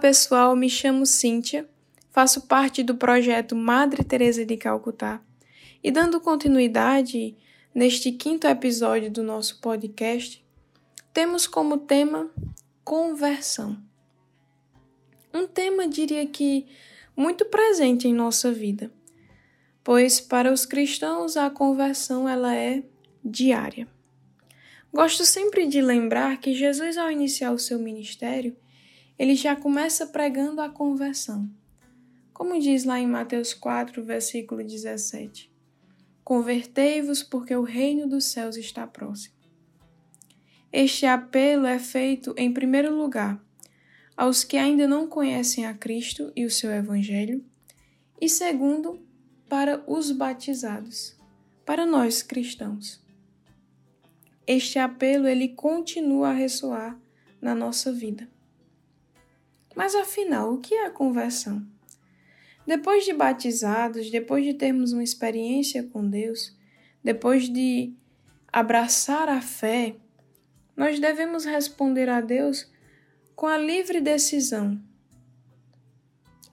Pessoal, me chamo Cíntia, faço parte do projeto Madre Teresa de Calcutá e dando continuidade neste quinto episódio do nosso podcast, temos como tema conversão. Um tema, diria que, muito presente em nossa vida, pois para os cristãos a conversão ela é diária. Gosto sempre de lembrar que Jesus, ao iniciar o seu ministério, ele já começa pregando a conversão. Como diz lá em Mateus 4, versículo 17: Convertei-vos, porque o reino dos céus está próximo. Este apelo é feito, em primeiro lugar, aos que ainda não conhecem a Cristo e o seu Evangelho, e segundo, para os batizados, para nós cristãos. Este apelo ele continua a ressoar na nossa vida. Mas afinal, o que é a conversão? Depois de batizados, depois de termos uma experiência com Deus, depois de abraçar a fé, nós devemos responder a Deus com a livre decisão.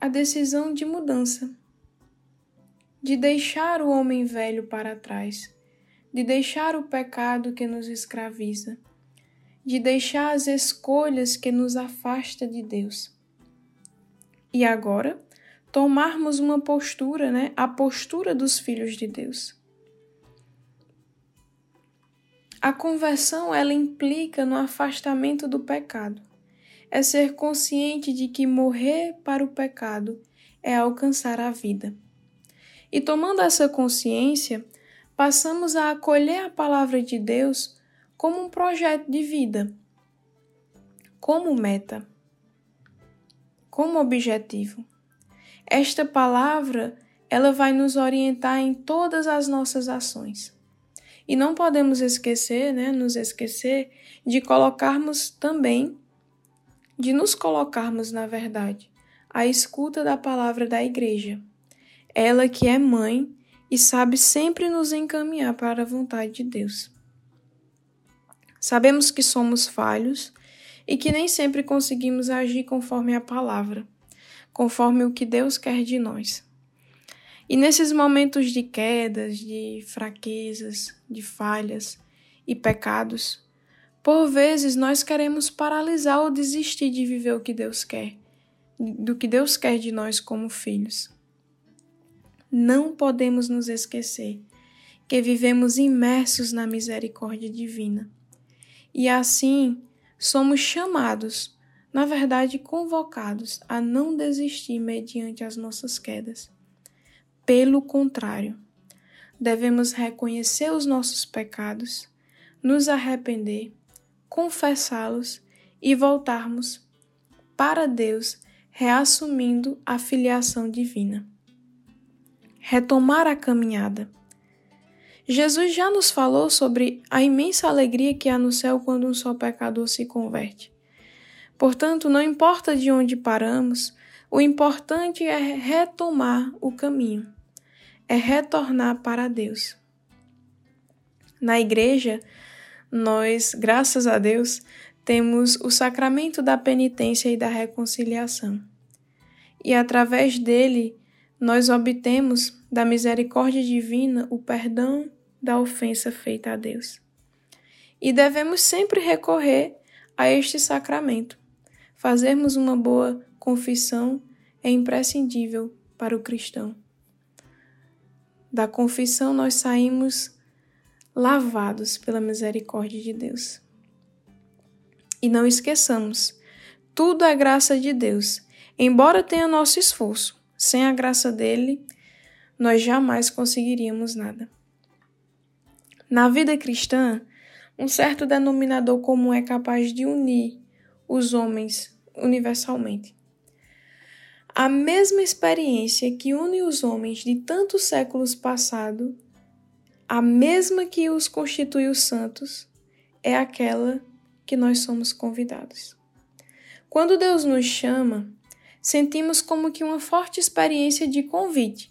A decisão de mudança, de deixar o homem velho para trás, de deixar o pecado que nos escraviza, de deixar as escolhas que nos afasta de Deus e agora tomarmos uma postura, né? A postura dos filhos de Deus. A conversão ela implica no afastamento do pecado. É ser consciente de que morrer para o pecado é alcançar a vida. E tomando essa consciência, passamos a acolher a palavra de Deus como um projeto de vida, como meta como objetivo. Esta palavra, ela vai nos orientar em todas as nossas ações. E não podemos esquecer, né, nos esquecer de colocarmos também, de nos colocarmos, na verdade, à escuta da palavra da igreja. Ela que é mãe e sabe sempre nos encaminhar para a vontade de Deus. Sabemos que somos falhos e que nem sempre conseguimos agir conforme a palavra, conforme o que Deus quer de nós. E nesses momentos de quedas, de fraquezas, de falhas e pecados, por vezes nós queremos paralisar ou desistir de viver o que Deus quer, do que Deus quer de nós como filhos. Não podemos nos esquecer que vivemos imersos na misericórdia divina. E assim, somos chamados, na verdade convocados, a não desistir mediante as nossas quedas. Pelo contrário, devemos reconhecer os nossos pecados, nos arrepender, confessá-los e voltarmos para Deus, reassumindo a filiação divina. Retomar a caminhada Jesus já nos falou sobre a imensa alegria que há no céu quando um só pecador se converte. Portanto, não importa de onde paramos, o importante é retomar o caminho, é retornar para Deus. Na igreja, nós, graças a Deus, temos o sacramento da penitência e da reconciliação. E através dele, nós obtemos da misericórdia divina o perdão da ofensa feita a Deus. E devemos sempre recorrer a este sacramento. Fazermos uma boa confissão é imprescindível para o cristão. Da confissão nós saímos lavados pela misericórdia de Deus. E não esqueçamos, tudo é graça de Deus, embora tenha nosso esforço. Sem a graça dele, nós jamais conseguiríamos nada. Na vida cristã, um certo denominador comum é capaz de unir os homens universalmente. A mesma experiência que une os homens de tantos séculos passados, a mesma que os constitui os santos, é aquela que nós somos convidados. Quando Deus nos chama, sentimos como que uma forte experiência de convite,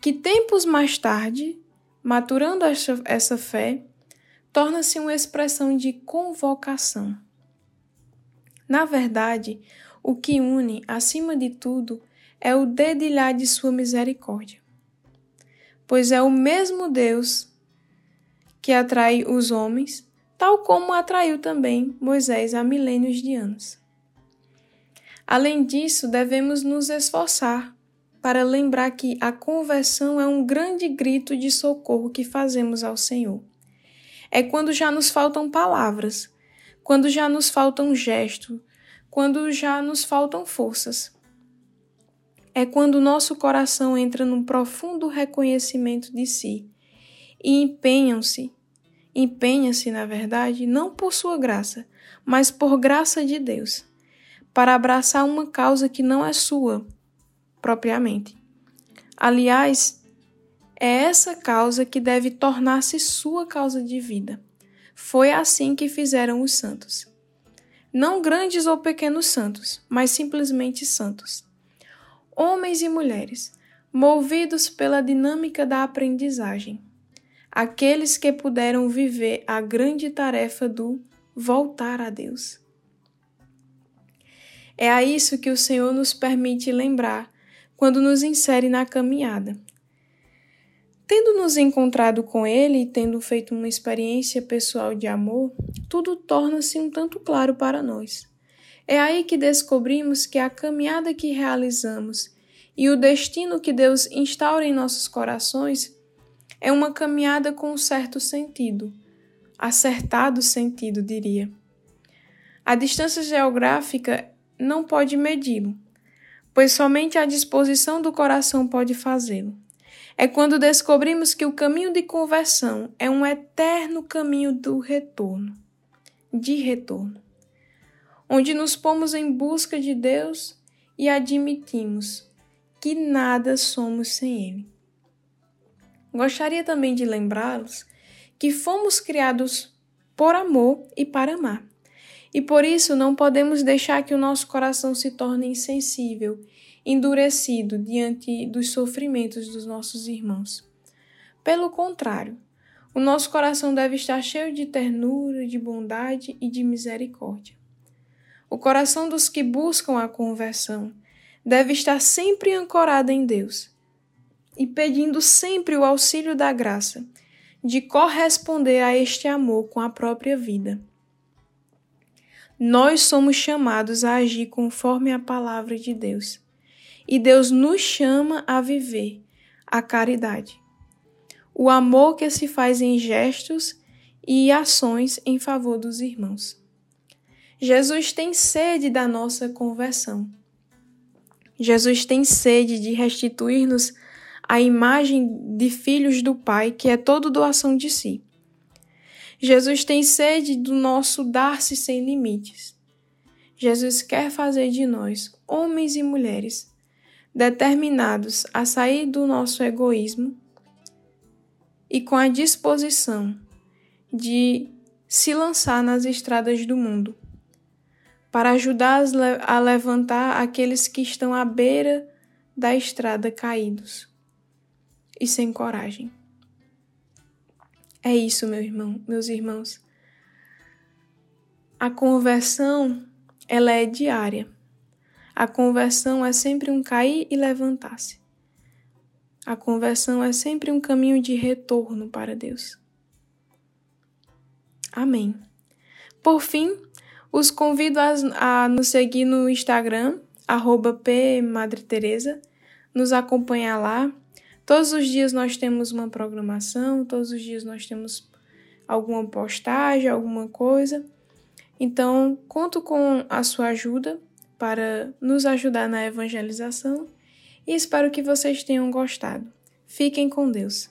que tempos mais tarde, maturando essa, essa fé, torna-se uma expressão de convocação. Na verdade, o que une, acima de tudo, é o dedilhar de sua misericórdia. Pois é o mesmo Deus que atrai os homens, tal como atraiu também Moisés há milênios de anos. Além disso, devemos nos esforçar para lembrar que a conversão é um grande grito de socorro que fazemos ao Senhor. É quando já nos faltam palavras, quando já nos faltam gestos, quando já nos faltam forças. É quando nosso coração entra num profundo reconhecimento de si e empenham-se, empenha-se, na verdade, não por sua graça, mas por graça de Deus, para abraçar uma causa que não é sua, propriamente. Aliás, é essa causa que deve tornar-se sua causa de vida. Foi assim que fizeram os santos. Não grandes ou pequenos santos, mas simplesmente santos. Homens e mulheres, movidos pela dinâmica da aprendizagem. Aqueles que puderam viver a grande tarefa do voltar a Deus. É a isso que o Senhor nos permite lembrar quando nos insere na caminhada. Tendo nos encontrado com Ele e tendo feito uma experiência pessoal de amor, tudo torna-se um tanto claro para nós. É aí que descobrimos que a caminhada que realizamos e o destino que Deus instaura em nossos corações é uma caminhada com um certo sentido, acertado sentido, diria. A distância geográfica não pode medi-lo, pois somente a disposição do coração pode fazê-lo. É quando descobrimos que o caminho de conversão é um eterno caminho do retorno, de retorno, onde nos pomos em busca de Deus e admitimos que nada somos sem Ele. Gostaria também de lembrá-los que fomos criados por amor e para amar. E por isso não podemos deixar que o nosso coração se torne insensível, endurecido diante dos sofrimentos dos nossos irmãos. Pelo contrário, o nosso coração deve estar cheio de ternura, de bondade e de misericórdia. O coração dos que buscam a conversão deve estar sempre ancorado em Deus e pedindo sempre o auxílio da graça de corresponder a este amor com a própria vida. Nós somos chamados a agir conforme a palavra de Deus. E Deus nos chama a viver a caridade. O amor que se faz em gestos e ações em favor dos irmãos. Jesus tem sede da nossa conversão. Jesus tem sede de restituir-nos a imagem de filhos do Pai, que é toda doação de si. Jesus tem sede do nosso dar-se sem limites. Jesus quer fazer de nós, homens e mulheres, determinados a sair do nosso egoísmo e com a disposição de se lançar nas estradas do mundo, para ajudar a levantar aqueles que estão à beira da estrada caídos e sem coragem. É isso, meu irmão, meus irmãos. A conversão, ela é diária. A conversão é sempre um cair e levantar-se. A conversão é sempre um caminho de retorno para Deus. Amém. Por fim, os convido a, a nos seguir no Instagram, arroba pmadreteresa, nos acompanhar lá Todos os dias nós temos uma programação, todos os dias nós temos alguma postagem, alguma coisa. Então, conto com a sua ajuda para nos ajudar na evangelização e espero que vocês tenham gostado. Fiquem com Deus.